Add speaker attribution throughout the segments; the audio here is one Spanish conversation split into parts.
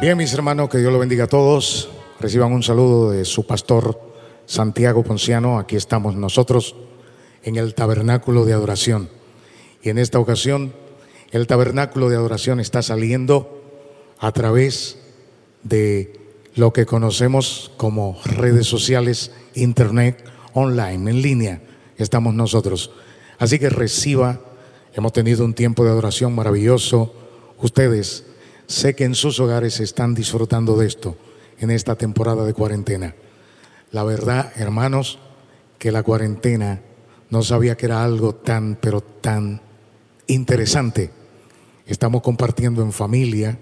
Speaker 1: Bien, mis hermanos, que Dios lo bendiga a todos. Reciban un saludo de su pastor Santiago Ponciano. Aquí estamos nosotros en el tabernáculo de adoración. Y en esta ocasión, el tabernáculo de adoración está saliendo a través de lo que conocemos como redes sociales, internet, online, en línea. Estamos nosotros. Así que reciba, hemos tenido un tiempo de adoración maravilloso. Ustedes Sé que en sus hogares están disfrutando de esto en esta temporada de cuarentena. La verdad, hermanos, que la cuarentena no sabía que era algo tan, pero tan interesante. Estamos compartiendo en familia,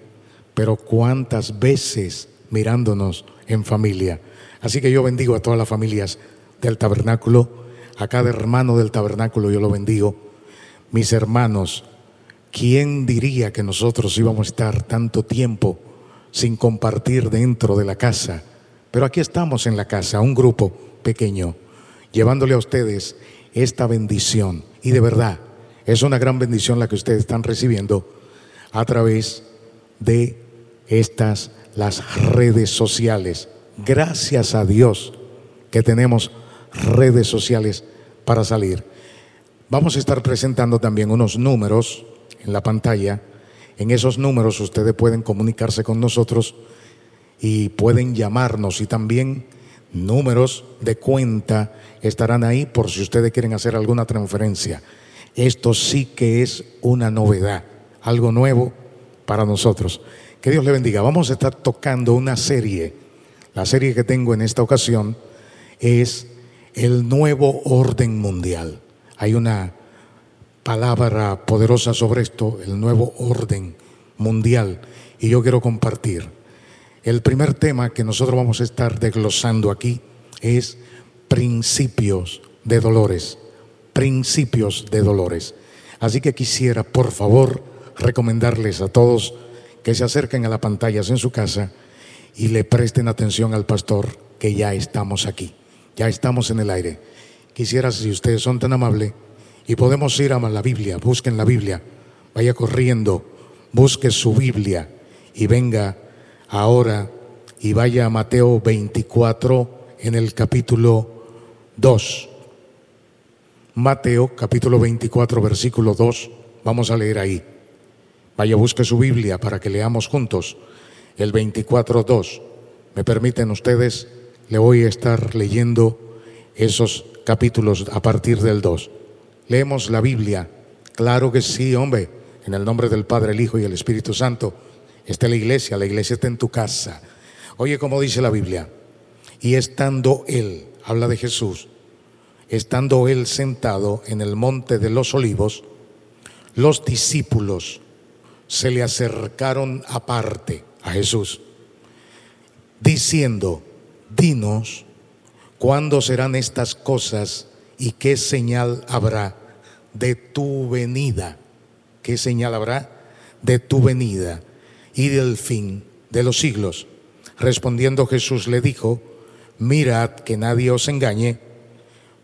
Speaker 1: pero cuántas veces mirándonos en familia. Así que yo bendigo a todas las familias del tabernáculo, a cada hermano del tabernáculo yo lo bendigo. Mis hermanos, ¿Quién diría que nosotros íbamos a estar tanto tiempo sin compartir dentro de la casa? Pero aquí estamos en la casa, un grupo pequeño, llevándole a ustedes esta bendición. Y de verdad, es una gran bendición la que ustedes están recibiendo a través de estas, las redes sociales. Gracias a Dios que tenemos redes sociales para salir. Vamos a estar presentando también unos números en la pantalla. En esos números ustedes pueden comunicarse con nosotros y pueden llamarnos y también números de cuenta estarán ahí por si ustedes quieren hacer alguna transferencia. Esto sí que es una novedad, algo nuevo para nosotros. Que Dios le bendiga. Vamos a estar tocando una serie. La serie que tengo en esta ocasión es el nuevo orden mundial. Hay una palabra poderosa sobre esto, el nuevo orden mundial. Y yo quiero compartir. El primer tema que nosotros vamos a estar desglosando aquí es principios de dolores. Principios de dolores. Así que quisiera, por favor, recomendarles a todos que se acerquen a las pantallas en su casa y le presten atención al pastor que ya estamos aquí, ya estamos en el aire. Quisiera, si ustedes son tan amables, y podemos ir a la Biblia, busquen la Biblia, vaya corriendo, busque su Biblia y venga ahora y vaya a Mateo 24 en el capítulo 2. Mateo capítulo 24 versículo 2, vamos a leer ahí. Vaya, busque su Biblia para que leamos juntos el 24.2. ¿Me permiten ustedes? Le voy a estar leyendo esos capítulos a partir del 2. Leemos la Biblia. Claro que sí, hombre. En el nombre del Padre, el Hijo y el Espíritu Santo. Está la iglesia, la iglesia está en tu casa. Oye, como dice la Biblia. Y estando Él, habla de Jesús, estando Él sentado en el monte de los olivos, los discípulos se le acercaron aparte a Jesús, diciendo, dinos, ¿cuándo serán estas cosas ¿Y qué señal habrá de tu venida? ¿Qué señal habrá de tu venida y del fin de los siglos? Respondiendo Jesús le dijo, mirad que nadie os engañe,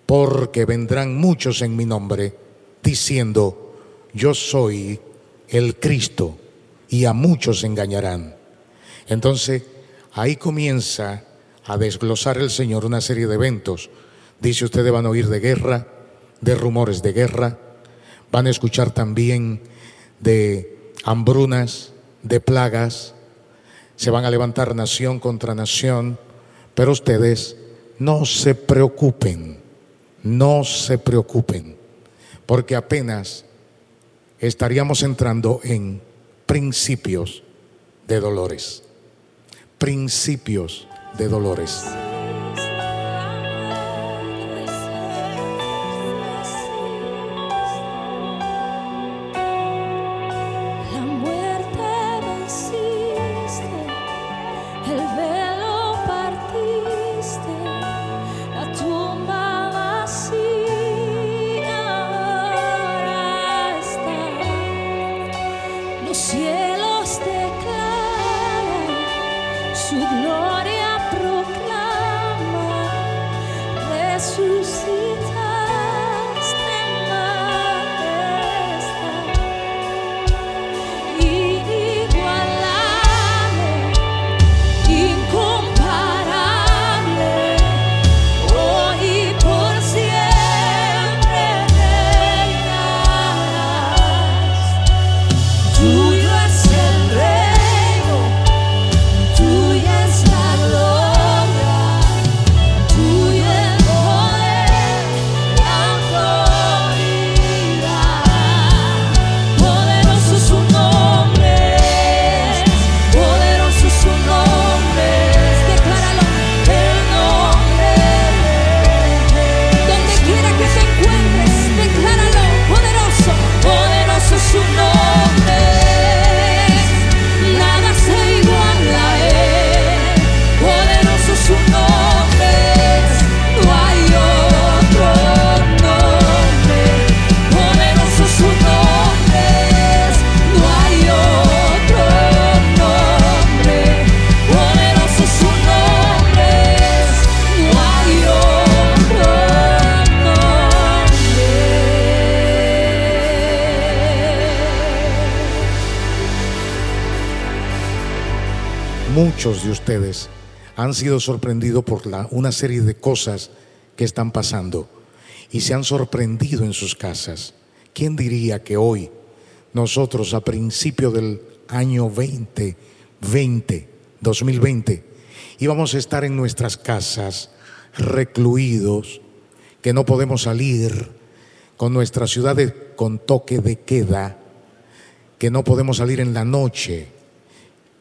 Speaker 1: porque vendrán muchos en mi nombre, diciendo, yo soy el Cristo, y a muchos engañarán. Entonces, ahí comienza a desglosar el Señor una serie de eventos Dice, ustedes van a oír de guerra, de rumores de guerra, van a escuchar también de hambrunas, de plagas, se van a levantar nación contra nación, pero ustedes no se preocupen, no se preocupen, porque apenas estaríamos entrando en principios de dolores, principios de dolores. Muchos de ustedes han sido sorprendidos por una serie de cosas que están pasando y se han sorprendido en sus casas. ¿Quién diría que hoy nosotros a principio del año 2020, 2020, íbamos a estar en nuestras casas recluidos, que no podemos salir, con nuestras ciudades con toque de queda, que no podemos salir en la noche,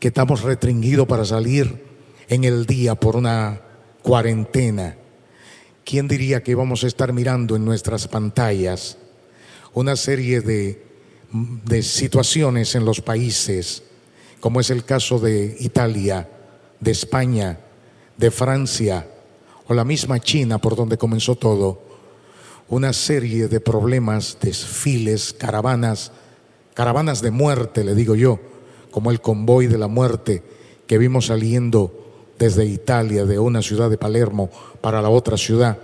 Speaker 1: que estamos restringidos para salir en el día por una cuarentena. ¿Quién diría que íbamos a estar mirando en nuestras pantallas una serie de, de situaciones en los países, como es el caso de Italia, de España, de Francia o la misma China por donde comenzó todo? Una serie de problemas, desfiles, caravanas, caravanas de muerte, le digo yo, como el convoy de la muerte que vimos saliendo desde Italia, de una ciudad de Palermo para la otra ciudad.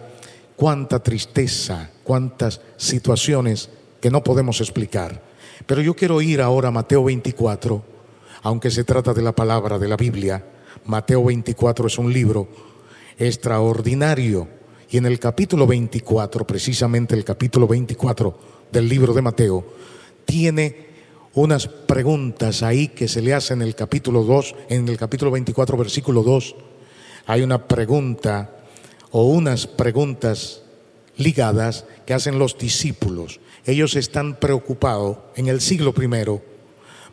Speaker 1: Cuánta tristeza, cuántas situaciones que no podemos explicar. Pero yo quiero ir ahora a Mateo 24, aunque se trata de la palabra de la Biblia. Mateo 24 es un libro extraordinario. Y en el capítulo 24, precisamente el capítulo 24 del libro de Mateo, tiene unas preguntas ahí que se le hacen en el capítulo 2, en el capítulo 24, versículo 2. Hay una pregunta o unas preguntas ligadas que hacen los discípulos. Ellos están preocupados en el siglo primero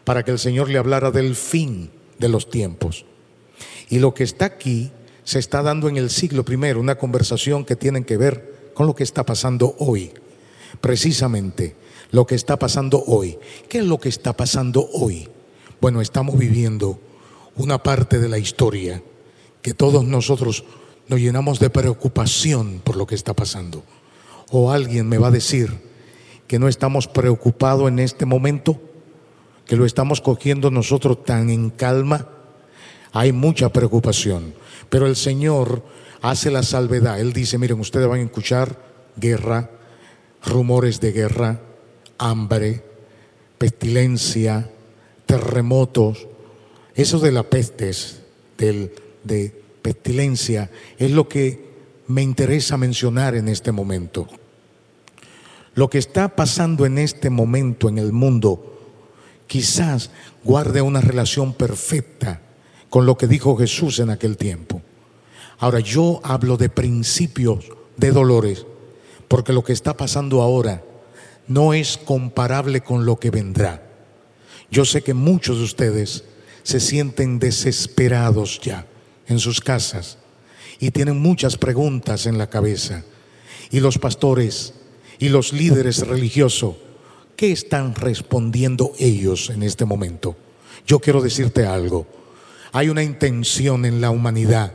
Speaker 1: para que el Señor le hablara del fin de los tiempos. Y lo que está aquí se está dando en el siglo primero, una conversación que tiene que ver con lo que está pasando hoy. Precisamente lo que está pasando hoy. ¿Qué es lo que está pasando hoy? Bueno, estamos viviendo una parte de la historia que todos nosotros nos llenamos de preocupación por lo que está pasando. O alguien me va a decir que no estamos preocupados en este momento, que lo estamos cogiendo nosotros tan en calma. Hay mucha preocupación, pero el Señor hace la salvedad. Él dice, miren, ustedes van a escuchar guerra, rumores de guerra, hambre, pestilencia, terremotos. Eso de la pestes, del, de pestilencia, es lo que me interesa mencionar en este momento. Lo que está pasando en este momento en el mundo quizás guarde una relación perfecta con lo que dijo Jesús en aquel tiempo. Ahora yo hablo de principios de dolores, porque lo que está pasando ahora no es comparable con lo que vendrá. Yo sé que muchos de ustedes se sienten desesperados ya en sus casas y tienen muchas preguntas en la cabeza. Y los pastores y los líderes religiosos, ¿qué están respondiendo ellos en este momento? Yo quiero decirte algo. Hay una intención en la humanidad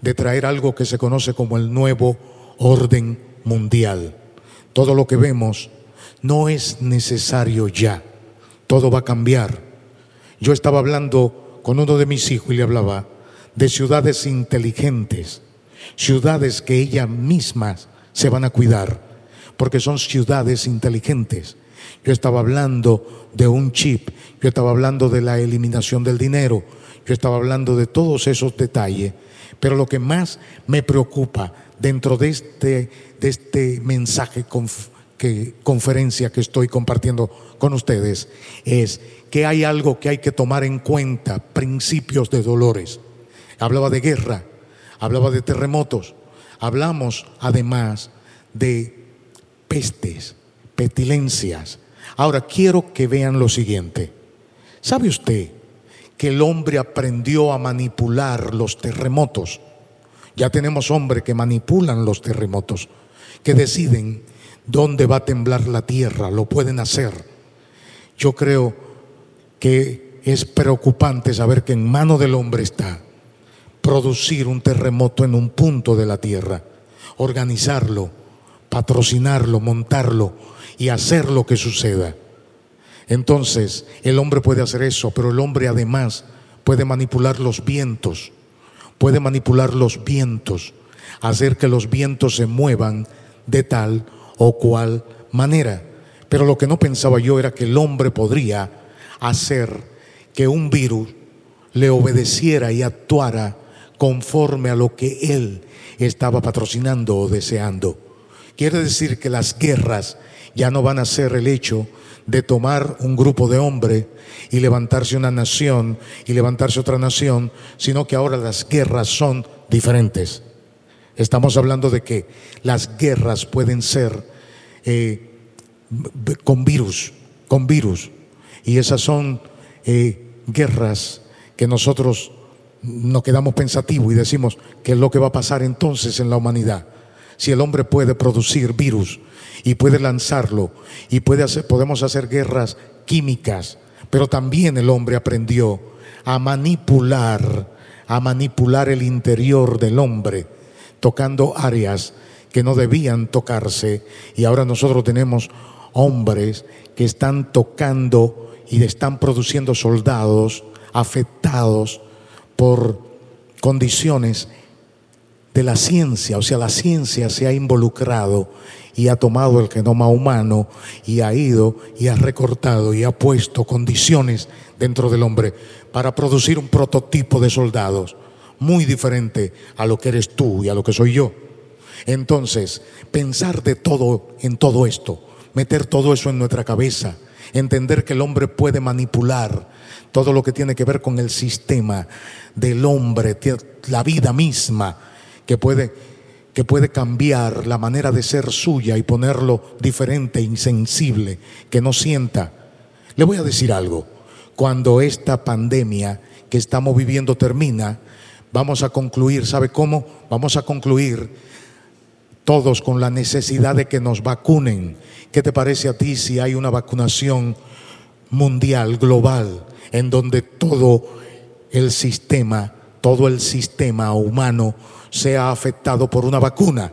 Speaker 1: de traer algo que se conoce como el nuevo orden mundial. Todo lo que vemos no es necesario ya. Todo va a cambiar. Yo estaba hablando con uno de mis hijos y le hablaba de ciudades inteligentes, ciudades que ellas mismas se van a cuidar, porque son ciudades inteligentes. Yo estaba hablando de un chip, yo estaba hablando de la eliminación del dinero, yo estaba hablando de todos esos detalles, pero lo que más me preocupa dentro de este, de este mensaje que, conferencia que estoy compartiendo con ustedes es que hay algo que hay que tomar en cuenta, principios de dolores. Hablaba de guerra, hablaba de terremotos, hablamos además de pestes, pestilencias. Ahora quiero que vean lo siguiente. ¿Sabe usted que el hombre aprendió a manipular los terremotos? Ya tenemos hombres que manipulan los terremotos, que deciden dónde va a temblar la tierra, lo pueden hacer. Yo creo que es preocupante saber que en mano del hombre está producir un terremoto en un punto de la tierra, organizarlo, patrocinarlo, montarlo y hacer lo que suceda. Entonces, el hombre puede hacer eso, pero el hombre además puede manipular los vientos, puede manipular los vientos, hacer que los vientos se muevan de tal o cual manera. Pero lo que no pensaba yo era que el hombre podría hacer que un virus le obedeciera y actuara conforme a lo que él estaba patrocinando o deseando. Quiere decir que las guerras ya no van a ser el hecho de tomar un grupo de hombres y levantarse una nación y levantarse otra nación, sino que ahora las guerras son diferentes. Estamos hablando de que las guerras pueden ser eh, con virus, con virus, y esas son eh, guerras que nosotros nos quedamos pensativos y decimos, ¿qué es lo que va a pasar entonces en la humanidad? Si el hombre puede producir virus y puede lanzarlo y puede hacer, podemos hacer guerras químicas, pero también el hombre aprendió a manipular, a manipular el interior del hombre, tocando áreas que no debían tocarse y ahora nosotros tenemos hombres que están tocando y están produciendo soldados afectados por condiciones de la ciencia, o sea, la ciencia se ha involucrado y ha tomado el genoma humano y ha ido y ha recortado y ha puesto condiciones dentro del hombre para producir un prototipo de soldados muy diferente a lo que eres tú y a lo que soy yo. Entonces, pensar de todo en todo esto, meter todo eso en nuestra cabeza, entender que el hombre puede manipular todo lo que tiene que ver con el sistema del hombre, la vida misma, que puede, que puede cambiar la manera de ser suya y ponerlo diferente, insensible, que no sienta. Le voy a decir algo, cuando esta pandemia que estamos viviendo termina, vamos a concluir, ¿sabe cómo? Vamos a concluir todos con la necesidad de que nos vacunen. ¿Qué te parece a ti si hay una vacunación mundial, global, en donde todo el sistema, todo el sistema humano sea afectado por una vacuna?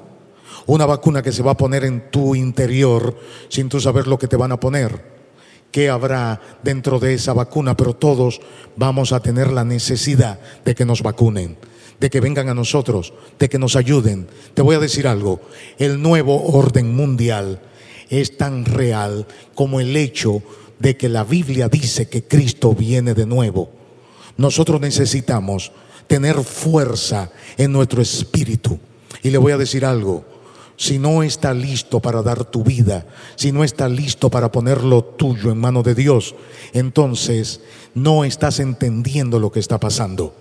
Speaker 1: Una vacuna que se va a poner en tu interior sin tú saber lo que te van a poner. ¿Qué habrá dentro de esa vacuna? Pero todos vamos a tener la necesidad de que nos vacunen de que vengan a nosotros, de que nos ayuden. Te voy a decir algo, el nuevo orden mundial es tan real como el hecho de que la Biblia dice que Cristo viene de nuevo. Nosotros necesitamos tener fuerza en nuestro espíritu. Y le voy a decir algo, si no está listo para dar tu vida, si no está listo para poner lo tuyo en mano de Dios, entonces no estás entendiendo lo que está pasando.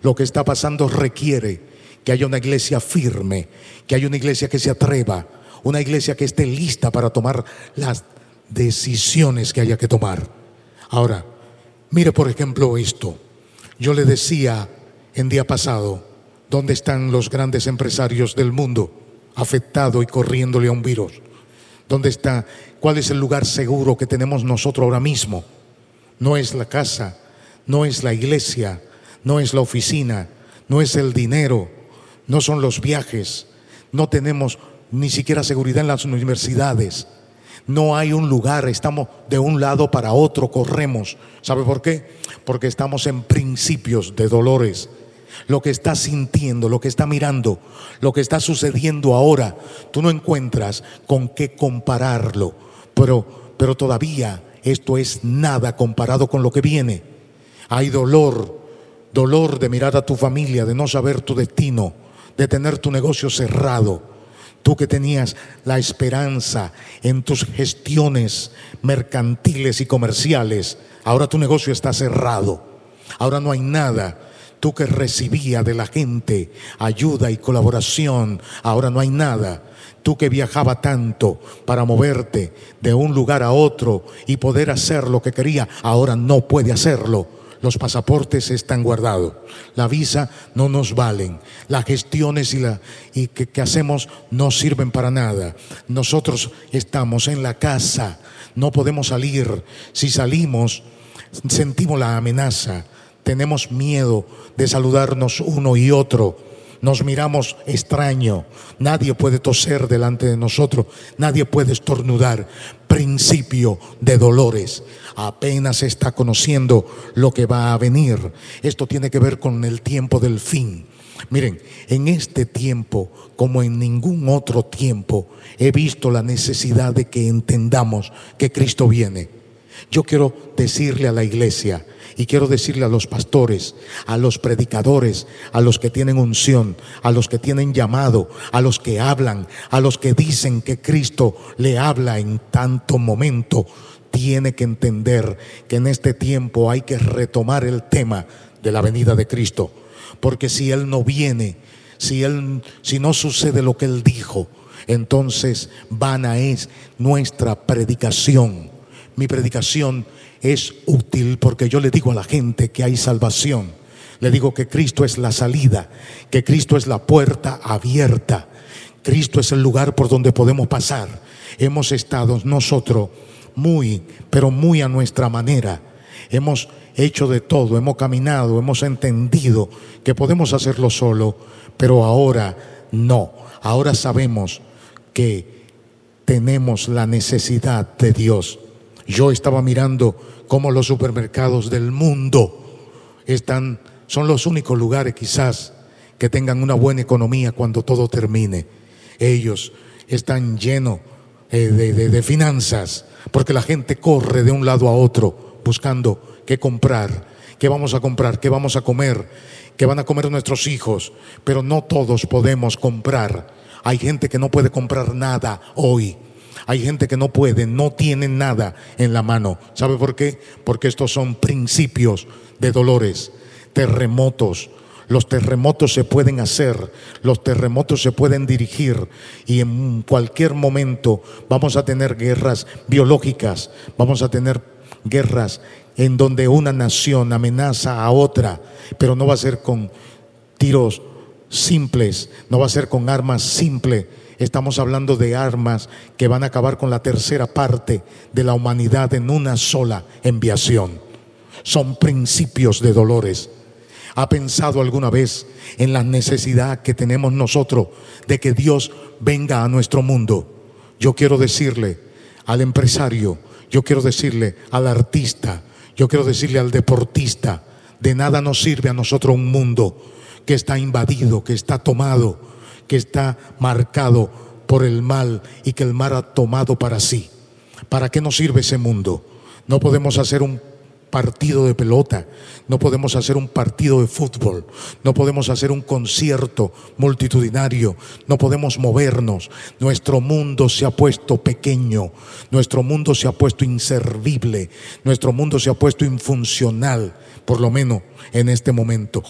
Speaker 1: Lo que está pasando requiere que haya una iglesia firme, que haya una iglesia que se atreva, una iglesia que esté lista para tomar las decisiones que haya que tomar. Ahora, mire por ejemplo esto. Yo le decía en día pasado, ¿dónde están los grandes empresarios del mundo afectados y corriéndole a un virus? ¿Dónde está? ¿Cuál es el lugar seguro que tenemos nosotros ahora mismo? No es la casa, no es la iglesia, no es la oficina, no es el dinero, no son los viajes, no tenemos ni siquiera seguridad en las universidades. No hay un lugar, estamos de un lado para otro, corremos. ¿Sabe por qué? Porque estamos en principios de dolores. Lo que está sintiendo, lo que está mirando, lo que está sucediendo ahora, tú no encuentras con qué compararlo. Pero, pero todavía esto es nada comparado con lo que viene. Hay dolor, dolor de mirar a tu familia, de no saber tu destino, de tener tu negocio cerrado. Tú que tenías la esperanza en tus gestiones mercantiles y comerciales, ahora tu negocio está cerrado. Ahora no hay nada. Tú que recibía de la gente ayuda y colaboración, ahora no hay nada. Tú que viajaba tanto para moverte de un lugar a otro y poder hacer lo que quería, ahora no puede hacerlo los pasaportes están guardados, la visa no nos valen, las gestiones y, la, y que, que hacemos no sirven para nada. Nosotros estamos en la casa, no podemos salir. Si salimos, sentimos la amenaza, tenemos miedo de saludarnos uno y otro. Nos miramos extraño. Nadie puede toser delante de nosotros. Nadie puede estornudar. Principio de dolores apenas está conociendo lo que va a venir. Esto tiene que ver con el tiempo del fin. Miren, en este tiempo, como en ningún otro tiempo, he visto la necesidad de que entendamos que Cristo viene. Yo quiero decirle a la iglesia y quiero decirle a los pastores, a los predicadores, a los que tienen unción, a los que tienen llamado, a los que hablan, a los que dicen que Cristo le habla en tanto momento, tiene que entender que en este tiempo hay que retomar el tema de la venida de Cristo, porque si él no viene, si él si no sucede lo que él dijo, entonces vana es nuestra predicación. Mi predicación es útil porque yo le digo a la gente que hay salvación. Le digo que Cristo es la salida, que Cristo es la puerta abierta. Cristo es el lugar por donde podemos pasar. Hemos estado nosotros muy, pero muy a nuestra manera. Hemos hecho de todo, hemos caminado, hemos entendido que podemos hacerlo solo, pero ahora no. Ahora sabemos que tenemos la necesidad de Dios. Yo estaba mirando cómo los supermercados del mundo están, son los únicos lugares quizás que tengan una buena economía cuando todo termine. Ellos están llenos eh, de, de finanzas, porque la gente corre de un lado a otro buscando qué comprar, qué vamos a comprar, qué vamos a comer, qué van a comer nuestros hijos, pero no todos podemos comprar. Hay gente que no puede comprar nada hoy. Hay gente que no puede, no tiene nada en la mano. ¿Sabe por qué? Porque estos son principios de dolores, terremotos. Los terremotos se pueden hacer, los terremotos se pueden dirigir y en cualquier momento vamos a tener guerras biológicas, vamos a tener guerras en donde una nación amenaza a otra, pero no va a ser con tiros simples, no va a ser con armas simples Estamos hablando de armas que van a acabar con la tercera parte de la humanidad en una sola enviación. Son principios de dolores. ¿Ha pensado alguna vez en la necesidad que tenemos nosotros de que Dios venga a nuestro mundo? Yo quiero decirle al empresario, yo quiero decirle al artista, yo quiero decirle al deportista, de nada nos sirve a nosotros un mundo que está invadido, que está tomado, que está marcado por el mal y que el mal ha tomado para sí. ¿Para qué nos sirve ese mundo? No podemos hacer un partido de pelota, no podemos hacer un partido de fútbol, no podemos hacer un concierto multitudinario, no podemos movernos. Nuestro mundo se ha puesto pequeño, nuestro mundo se ha puesto inservible, nuestro mundo se ha puesto infuncional, por lo menos en este momento.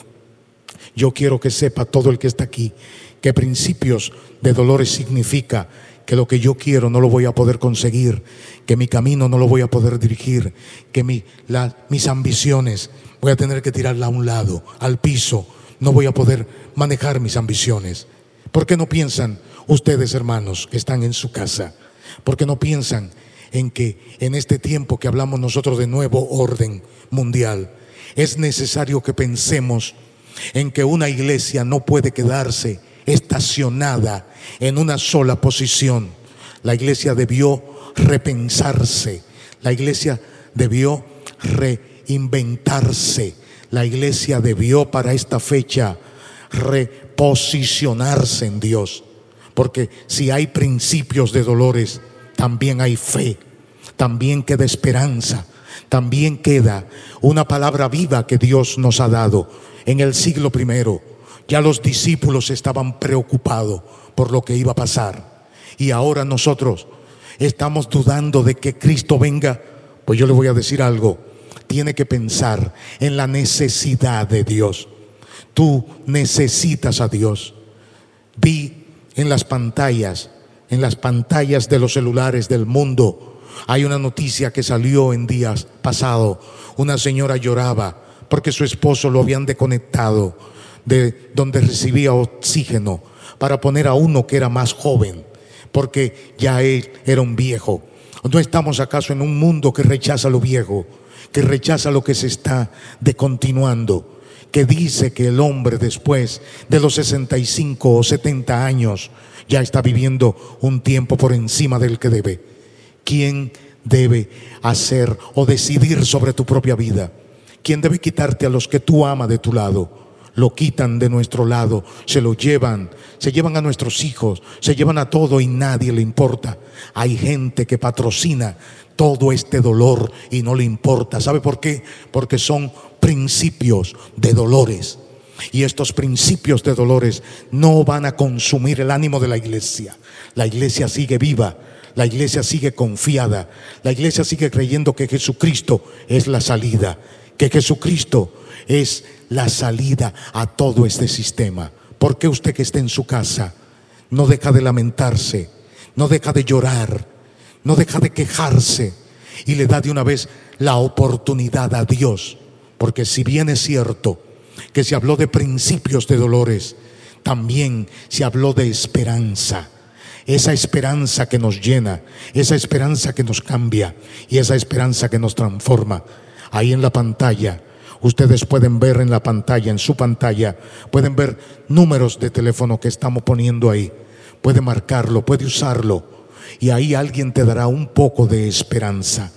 Speaker 1: Yo quiero que sepa todo el que está aquí que principios de dolores significa que lo que yo quiero no lo voy a poder conseguir, que mi camino no lo voy a poder dirigir, que mis ambiciones voy a tener que tirarla a un lado, al piso, no voy a poder manejar mis ambiciones. ¿Por qué no piensan ustedes, hermanos, que están en su casa? ¿Por qué no piensan en que en este tiempo que hablamos nosotros de nuevo orden mundial, es necesario que pensemos en que una iglesia no puede quedarse estacionada en una sola posición. La iglesia debió repensarse, la iglesia debió reinventarse, la iglesia debió para esta fecha reposicionarse en Dios. Porque si hay principios de dolores, también hay fe, también queda esperanza, también queda una palabra viva que Dios nos ha dado en el siglo primero ya los discípulos estaban preocupados por lo que iba a pasar. Y ahora nosotros estamos dudando de que Cristo venga. Pues yo le voy a decir algo. Tiene que pensar en la necesidad de Dios. Tú necesitas a Dios. Vi en las pantallas, en las pantallas de los celulares del mundo, hay una noticia que salió en días pasados. Una señora lloraba porque su esposo lo habían desconectado de donde recibía oxígeno para poner a uno que era más joven, porque ya él era un viejo. ¿No estamos acaso en un mundo que rechaza lo viejo, que rechaza lo que se está decontinuando, que dice que el hombre después de los 65 o 70 años ya está viviendo un tiempo por encima del que debe? ¿Quién debe hacer o decidir sobre tu propia vida? ¿Quién debe quitarte a los que tú amas de tu lado? lo quitan de nuestro lado, se lo llevan, se llevan a nuestros hijos, se llevan a todo y nadie le importa. Hay gente que patrocina todo este dolor y no le importa. ¿Sabe por qué? Porque son principios de dolores. Y estos principios de dolores no van a consumir el ánimo de la iglesia. La iglesia sigue viva, la iglesia sigue confiada, la iglesia sigue creyendo que Jesucristo es la salida, que Jesucristo es la salida a todo este sistema. ¿Por qué usted que esté en su casa no deja de lamentarse, no deja de llorar, no deja de quejarse y le da de una vez la oportunidad a Dios? Porque si bien es cierto que se habló de principios de dolores, también se habló de esperanza. Esa esperanza que nos llena, esa esperanza que nos cambia y esa esperanza que nos transforma. Ahí en la pantalla Ustedes pueden ver en la pantalla, en su pantalla, pueden ver números de teléfono que estamos poniendo ahí. Puede marcarlo, puede usarlo. Y ahí alguien te dará un poco de esperanza.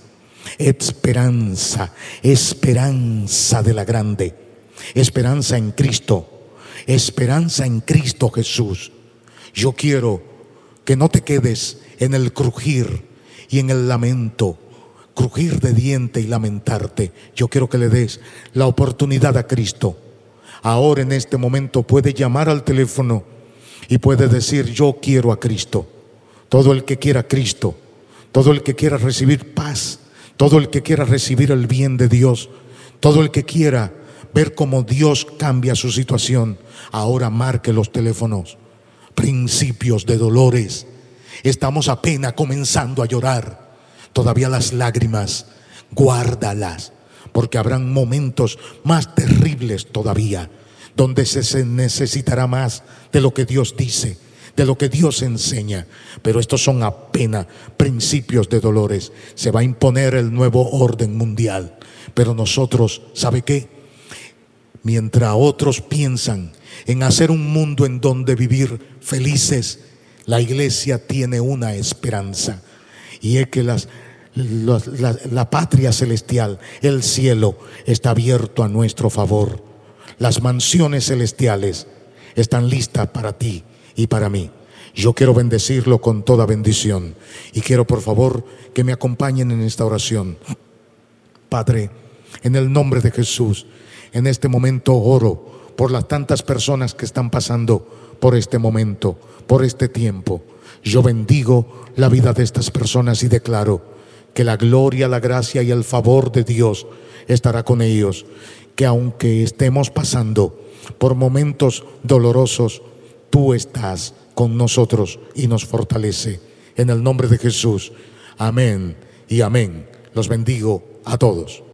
Speaker 1: Esperanza, esperanza de la grande. Esperanza en Cristo. Esperanza en Cristo Jesús. Yo quiero que no te quedes en el crujir y en el lamento crujir de diente y lamentarte. Yo quiero que le des la oportunidad a Cristo. Ahora en este momento puede llamar al teléfono y puede decir, yo quiero a Cristo. Todo el que quiera a Cristo, todo el que quiera recibir paz, todo el que quiera recibir el bien de Dios, todo el que quiera ver cómo Dios cambia su situación, ahora marque los teléfonos. Principios de dolores. Estamos apenas comenzando a llorar todavía las lágrimas, guárdalas, porque habrán momentos más terribles todavía, donde se necesitará más de lo que Dios dice, de lo que Dios enseña. Pero estos son apenas principios de dolores. Se va a imponer el nuevo orden mundial. Pero nosotros, ¿sabe qué? Mientras otros piensan en hacer un mundo en donde vivir felices, la iglesia tiene una esperanza y es que la, patria celestial, el cielo, está abierto a nuestro favor. Las mansiones celestiales están listas para ti y para mí. Yo quiero bendecirlo con toda bendición y quiero por favor que me acompañen en esta oración. Padre, en el nombre de Jesús, en este momento oro por las tantas personas que están pasando por este momento, por este tiempo. Yo bendigo la vida de estas personas y declaro que la gloria, la gracia y el favor de Dios estará con ellos. Que aunque estemos pasando por momentos dolorosos, tú estás con nosotros y nos fortalece. En el nombre de Jesús. Amén y amén. Los bendigo a todos.